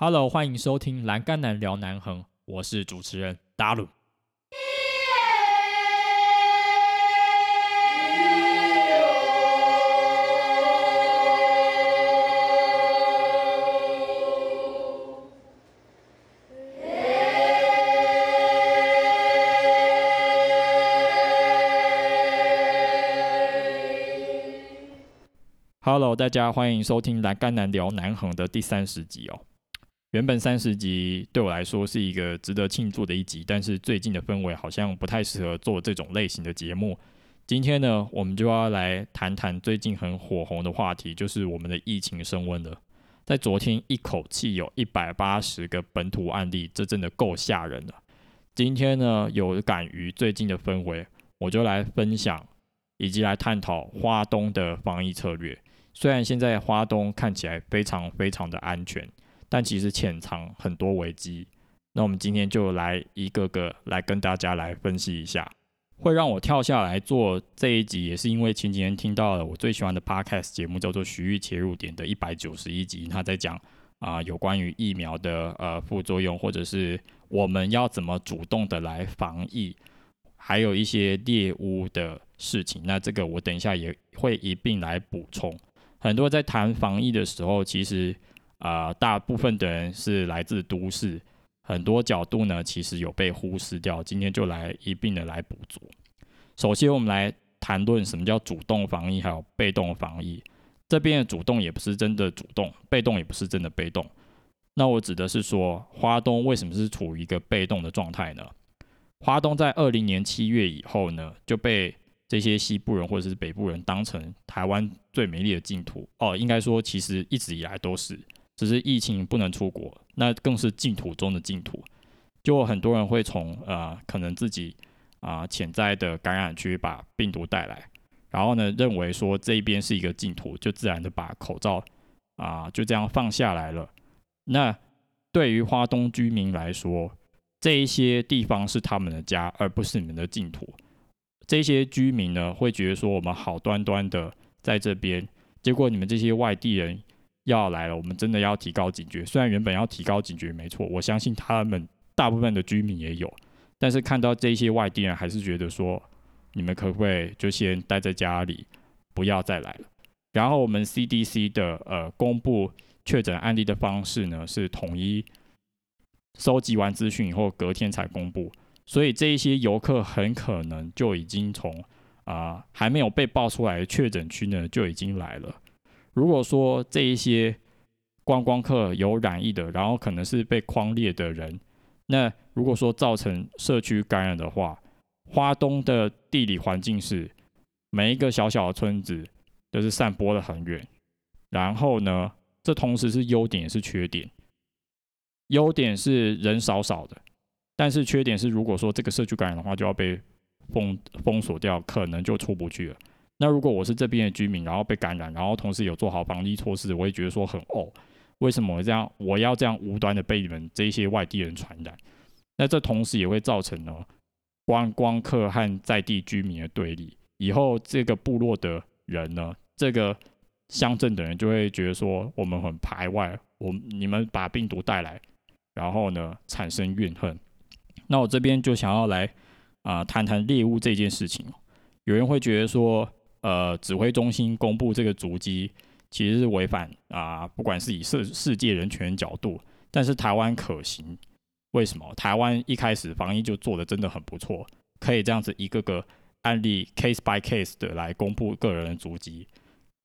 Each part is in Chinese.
Hello，欢迎收听《栏杆男聊南横》，我是主持人达鲁。Hello，大家欢迎收听《栏杆男聊南横》的第三十集哦。原本三十集对我来说是一个值得庆祝的一集，但是最近的氛围好像不太适合做这种类型的节目。今天呢，我们就要来谈谈最近很火红的话题，就是我们的疫情升温了。在昨天一口气有一百八十个本土案例，这真的够吓人了。今天呢，有感于最近的氛围，我就来分享以及来探讨花东的防疫策略。虽然现在花东看起来非常非常的安全。但其实潜藏很多危机，那我们今天就来一个个来跟大家来分析一下。会让我跳下来做这一集，也是因为前几天听到了我最喜欢的 podcast 节目，叫做《徐玉切入点》的一百九十一集，他在讲啊有关于疫苗的呃副作用，或者是我们要怎么主动的来防疫，还有一些猎物的事情。那这个我等一下也会一并来补充。很多在谈防疫的时候，其实。啊，大部分的人是来自都市，很多角度呢其实有被忽视掉。今天就来一并的来补足。首先，我们来谈论什么叫主动防疫，还有被动防疫。这边的主动也不是真的主动，被动也不是真的被动。那我指的是说，花东为什么是处于一个被动的状态呢？花东在二零年七月以后呢，就被这些西部人或者是北部人当成台湾最美丽的净土。哦，应该说其实一直以来都是。只是疫情不能出国，那更是净土中的净土。就很多人会从呃，可能自己啊潜在的感染区把病毒带来，然后呢认为说这一边是一个净土，就自然的把口罩啊就这样放下来了。那对于花东居民来说，这一些地方是他们的家，而不是你们的净土。这些居民呢会觉得说我们好端端的在这边，结果你们这些外地人。要来了，我们真的要提高警觉。虽然原本要提高警觉，没错，我相信他们大部分的居民也有，但是看到这些外地人，还是觉得说，你们可不可以就先待在家里，不要再来了。然后我们 CDC 的呃公布确诊案例的方式呢，是统一收集完资讯以后，隔天才公布，所以这一些游客很可能就已经从啊还没有被爆出来的确诊区呢，就已经来了。如果说这一些观光客有染疫的，然后可能是被框列的人，那如果说造成社区感染的话，花东的地理环境是每一个小小的村子都是散播的很远，然后呢，这同时是优点也是缺点。优点是人少少的，但是缺点是如果说这个社区感染的话，就要被封封锁掉，可能就出不去了。那如果我是这边的居民，然后被感染，然后同时有做好防疫措施，我也觉得说很哦，为什么这样？我要这样无端的被你们这些外地人传染？那这同时也会造成呢观光客和在地居民的对立。以后这个部落的人呢，这个乡镇的人就会觉得说我们很排外，我你们把病毒带来，然后呢产生怨恨。那我这边就想要来啊谈谈猎物这件事情。有人会觉得说。呃，指挥中心公布这个足迹，其实是违反啊，不管是以世世界人权角度，但是台湾可行，为什么？台湾一开始防疫就做的真的很不错，可以这样子一个个案例 case by case 的来公布个人的足迹。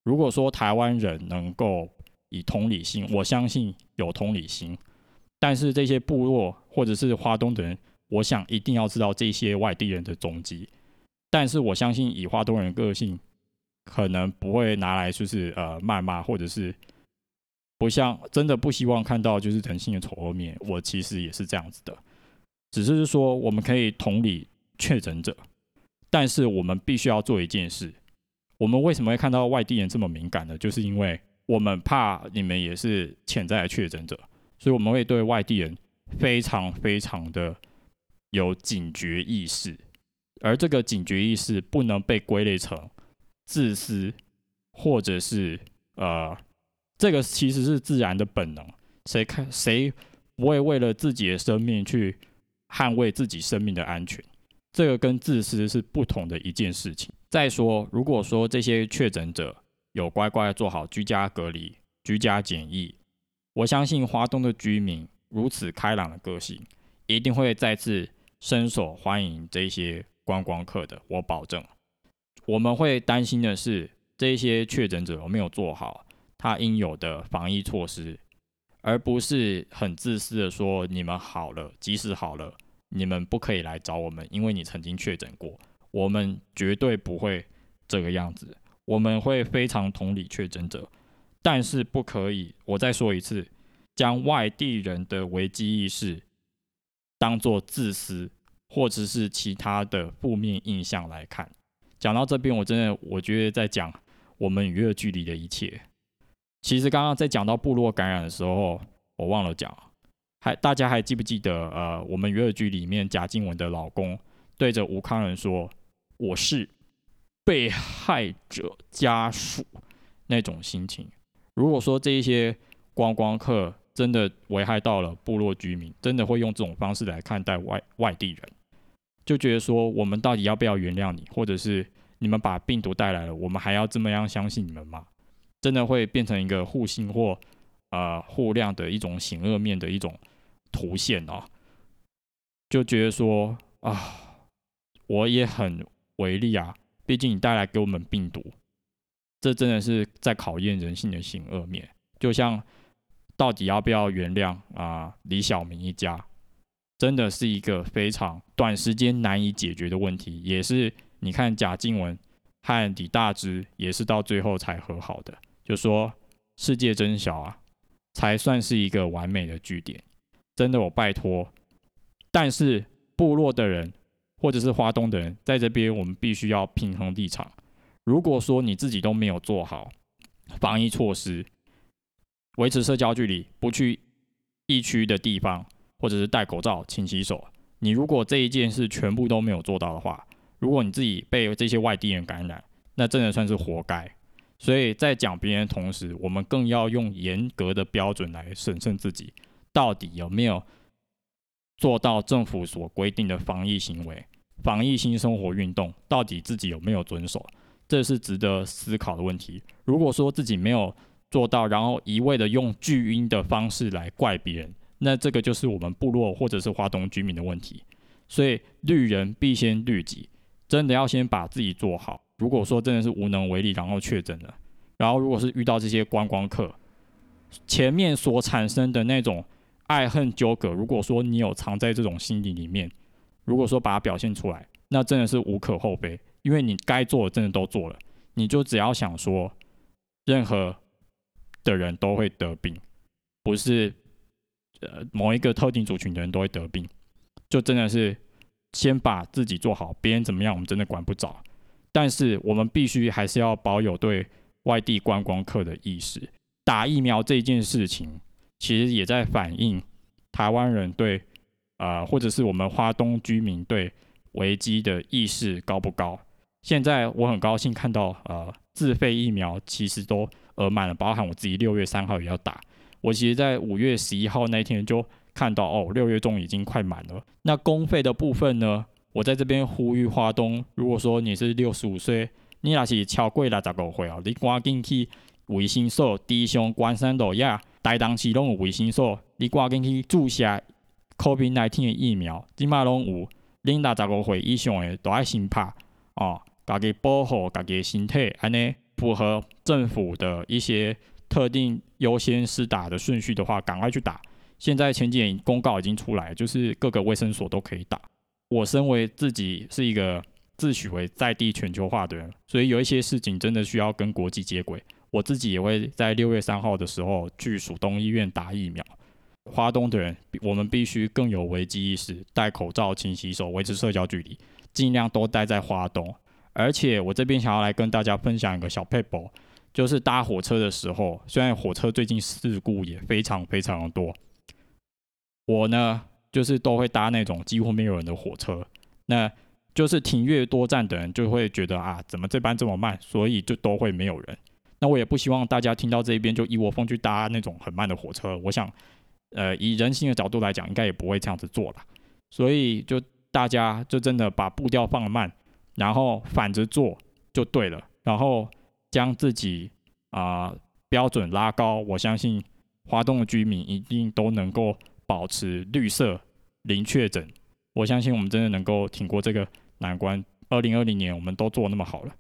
如果说台湾人能够以同理心，我相信有同理心，但是这些部落或者是华东的人，我想一定要知道这些外地人的踪迹。但是我相信，以花东人个性，可能不会拿来就是呃谩骂，或者是不像真的不希望看到就是人性的丑恶面。我其实也是这样子的，只是说我们可以同理确诊者，但是我们必须要做一件事。我们为什么会看到外地人这么敏感呢？就是因为我们怕你们也是潜在的确诊者，所以我们会对外地人非常非常的有警觉意识。而这个警觉意识不能被归类成自私，或者是呃，这个其实是自然的本能。谁看谁不会为了自己的生命去捍卫自己生命的安全？这个跟自私是不同的一件事情。再说，如果说这些确诊者有乖乖做好居家隔离、居家检疫，我相信华东的居民如此开朗的个性，一定会再次伸手欢迎这些观光客的。我保证。我们会担心的是，这些确诊者有没有做好他应有的防疫措施，而不是很自私的说：“你们好了，即使好了，你们不可以来找我们，因为你曾经确诊过。”我们绝对不会这个样子，我们会非常同理确诊者，但是不可以。我再说一次，将外地人的危机意识当做自私或者是其他的负面印象来看。讲到这边，我真的我觉得在讲我们与恶距离的一切。其实刚刚在讲到部落感染的时候，我忘了讲，还大家还记不记得？呃，我们与恶距里面贾静雯的老公对着吴康仁说：“我是被害者家属。”那种心情。如果说这一些观光客真的危害到了部落居民，真的会用这种方式来看待外外地人。就觉得说，我们到底要不要原谅你，或者是你们把病毒带来了，我们还要这么样相信你们吗？真的会变成一个互信或呃互谅的一种险恶面的一种图线啊？就觉得说啊，我也很为力啊，毕竟你带来给我们病毒，这真的是在考验人性的险恶面。就像到底要不要原谅啊李小明一家？真的是一个非常短时间难以解决的问题，也是你看贾静雯和李大芝也是到最后才和好的，就说世界真小啊，才算是一个完美的据点。真的，我拜托，但是部落的人或者是华东的人在这边，我们必须要平衡立场。如果说你自己都没有做好防疫措施，维持社交距离，不去疫区的地方。或者是戴口罩、勤洗手。你如果这一件事全部都没有做到的话，如果你自己被这些外地人感染，那真的算是活该。所以在讲别人的同时，我们更要用严格的标准来审慎自己，到底有没有做到政府所规定的防疫行为、防疫新生活运动，到底自己有没有遵守，这是值得思考的问题。如果说自己没有做到，然后一味的用巨婴的方式来怪别人。那这个就是我们部落或者是华东居民的问题，所以绿人必先绿己，真的要先把自己做好。如果说真的是无能为力，然后确诊了，然后如果是遇到这些观光客，前面所产生的那种爱恨纠葛，如果说你有藏在这种心底里面，如果说把它表现出来，那真的是无可厚非，因为你该做的真的都做了，你就只要想说，任何的人都会得病，不是。呃，某一个特定族群的人都会得病，就真的是先把自己做好，别人怎么样我们真的管不着。但是我们必须还是要保有对外地观光客的意识。打疫苗这件事情，其实也在反映台湾人对呃，或者是我们花东居民对危机的意识高不高。现在我很高兴看到呃，自费疫苗其实都额满了，包含我自己六月三号也要打。我其实，在五月十一号那一天就看到，哦，六月中已经快满了。那公费的部分呢？我在这边呼吁华东，如果说你是六十五岁，你若是超过六十五岁哦，你赶紧去卫生所、低雄、关山路亚、大东市拢有卫生所，你赶紧去注射 COVID-19 的疫苗，即马拢有。恁六十五岁以上的都爱先拍哦，家己保护家己的身体，安尼符合政府的一些。特定优先施打的顺序的话，赶快去打。现在前几年公告已经出来，就是各个卫生所都可以打。我身为自己是一个自诩为在地全球化的人，所以有一些事情真的需要跟国际接轨。我自己也会在六月三号的时候去蜀东医院打疫苗。华东的人，我们必须更有危机意识，戴口罩、勤洗手、维持社交距离，尽量都待在华东。而且我这边想要来跟大家分享一个小 paper。就是搭火车的时候，虽然火车最近事故也非常非常的多，我呢就是都会搭那种几乎没有人的火车，那就是停越多站的人就会觉得啊，怎么这班这么慢，所以就都会没有人。那我也不希望大家听到这一边就一窝蜂去搭那种很慢的火车。我想，呃，以人性的角度来讲，应该也不会这样子做了。所以就大家就真的把步调放慢，然后反着做就对了。然后将自己啊标准拉高，我相信华东的居民一定都能够保持绿色零确诊。我相信我们真的能够挺过这个难关。二零二零年我们都做那么好了，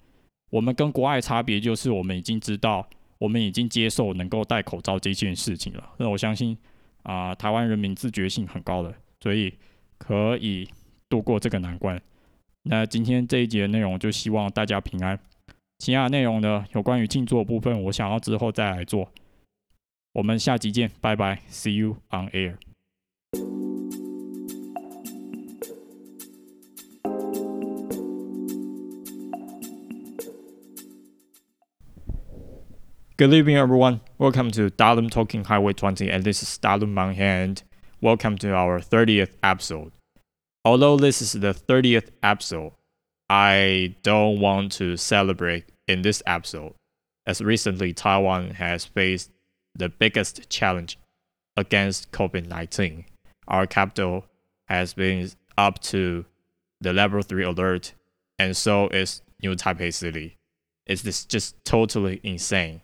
我们跟国外差别就是我们已经知道，我们已经接受能够戴口罩这件事情了。那我相信啊，台湾人民自觉性很高的，所以可以度过这个难关。那今天这一节内容就希望大家平安。其他内容呢？有关于静坐部分，我想要之后再来做。我们下集见，拜拜，See you on air。Good evening, everyone. Welcome to Dalam Talking Highway 20, and this is Dalam Manghand. Welcome to our 30th episode. Although this is the 30th episode, I don't want to celebrate in this episode, as recently Taiwan has faced the biggest challenge against COVID 19. Our capital has been up to the level 3 alert, and so is New Taipei City. It's just totally insane.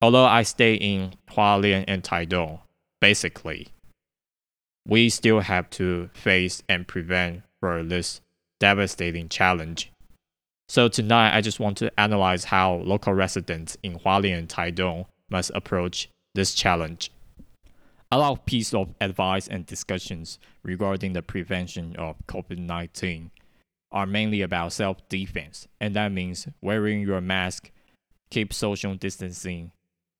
Although I stay in Hualien and Taidong, basically, we still have to face and prevent for this devastating challenge so tonight, I just want to analyze how local residents in Hualien and Taidong must approach this challenge. A lot of pieces of advice and discussions regarding the prevention of COVID-19 are mainly about self-defense, and that means wearing your mask, keep social distancing,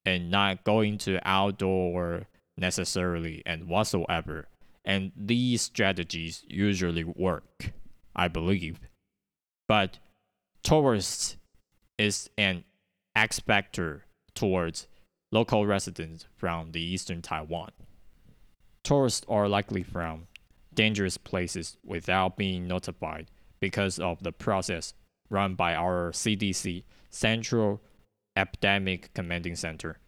and not going to outdoor necessarily and whatsoever. And these strategies usually work, I believe. But tourists is an X factor towards local residents from the eastern Taiwan. Tourists are likely from dangerous places without being notified because of the process run by our CDC, Central Epidemic Commanding Center.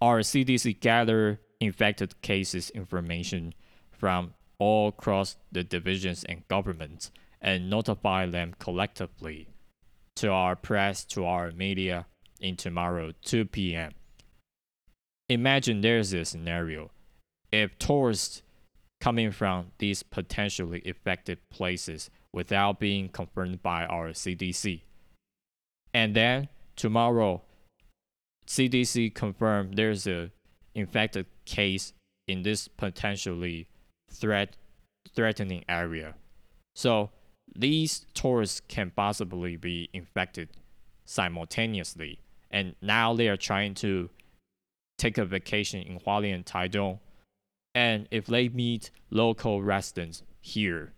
Our CDC gather infected cases information from all across the divisions and governments and notify them collectively to our press, to our media in tomorrow 2 p.m. Imagine there's a scenario. If tourists coming from these potentially affected places without being confirmed by our CDC, and then tomorrow CDC confirmed there's a infected case in this potentially threat threatening area. So these tourists can possibly be infected simultaneously. And now they are trying to take a vacation in Hualien Taidong. And if they meet local residents here,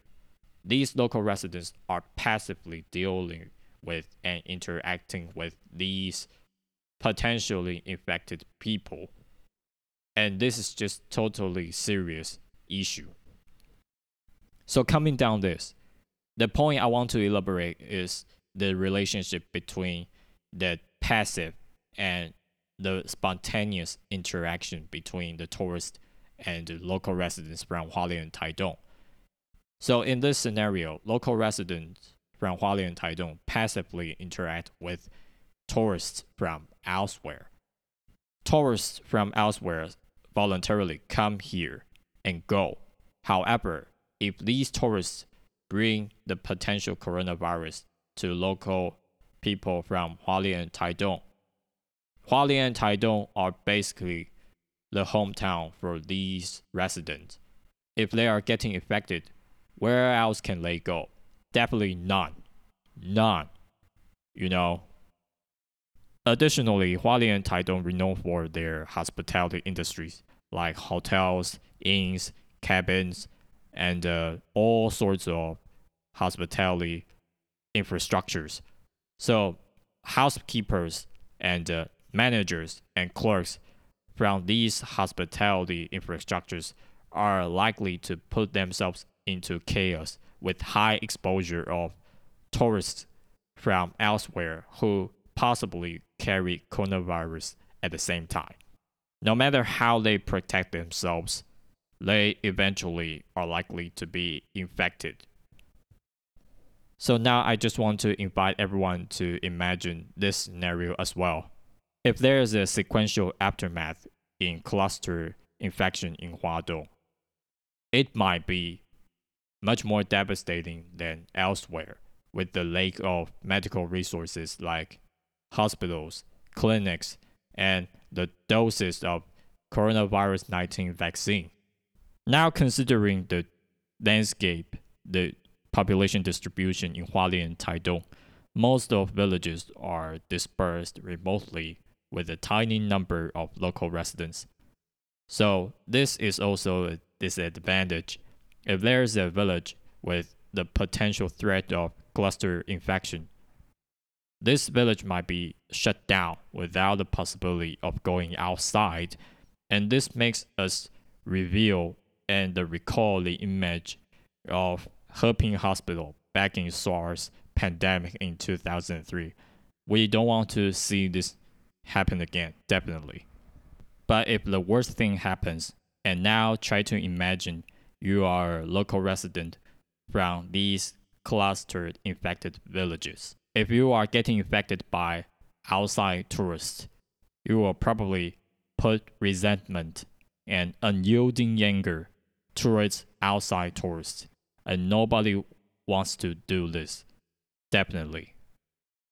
these local residents are passively dealing with and interacting with these potentially infected people. And this is just totally serious issue. So coming down this, the point I want to elaborate is the relationship between the passive and the spontaneous interaction between the tourist and the local residents from Hualien and Taidong. So in this scenario, local residents from Hualien and Taidong passively interact with tourists from elsewhere. Tourists from elsewhere voluntarily come here and go. However, if these tourists bring the potential coronavirus to local people from Hualien and Taidong. Hualien and Taidong are basically the hometown for these residents. If they are getting infected, where else can they go? Definitely none. None. You know. Additionally, Hualien and Taidong are known for their hospitality industries like hotels, inns, cabins, and uh, all sorts of hospitality infrastructures. So, housekeepers and uh, managers and clerks from these hospitality infrastructures are likely to put themselves into chaos with high exposure of tourists from elsewhere who possibly carry coronavirus at the same time. No matter how they protect themselves, they eventually are likely to be infected. So now I just want to invite everyone to imagine this scenario as well. If there is a sequential aftermath in cluster infection in Huadong, it might be much more devastating than elsewhere with the lack of medical resources like hospitals, clinics, and the doses of coronavirus 19 vaccine. Now, considering the landscape, the population distribution in Hualien and Taidong, most of villages are dispersed remotely with a tiny number of local residents. So, this is also a disadvantage. If there is a village with the potential threat of cluster infection, this village might be shut down without the possibility of going outside, and this makes us reveal and recall the image of Heping Hospital back in SARS pandemic in 2003. We don't want to see this happen again, definitely. But if the worst thing happens, and now try to imagine you are a local resident from these clustered infected villages. If you are getting infected by outside tourists, you will probably put resentment and unyielding anger towards outside tourists, and nobody wants to do this. Definitely.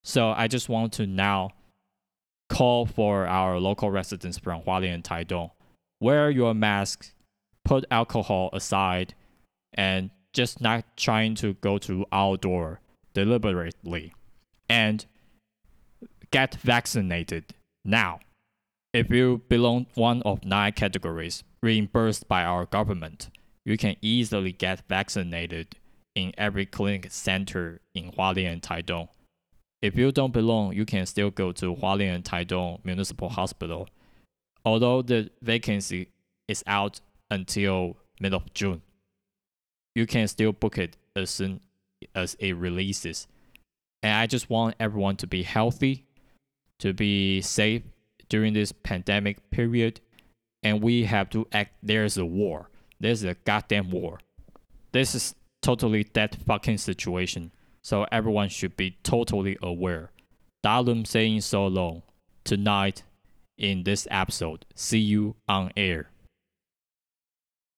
So I just want to now call for our local residents from Hualien and Taidong. Wear your mask, put alcohol aside, and just not trying to go to outdoor deliberately. And get vaccinated now. If you belong one of nine categories reimbursed by our government, you can easily get vaccinated in every clinic center in Hualien Taidong. If you don't belong, you can still go to Hualien Taidong Municipal Hospital. Although the vacancy is out until mid of June, you can still book it as soon as it releases. And I just want everyone to be healthy, to be safe during this pandemic period. And we have to act. There's a war. There's a goddamn war. This is totally that fucking situation so everyone should be totally aware. Dalum saying so long tonight in this episode. See you on air.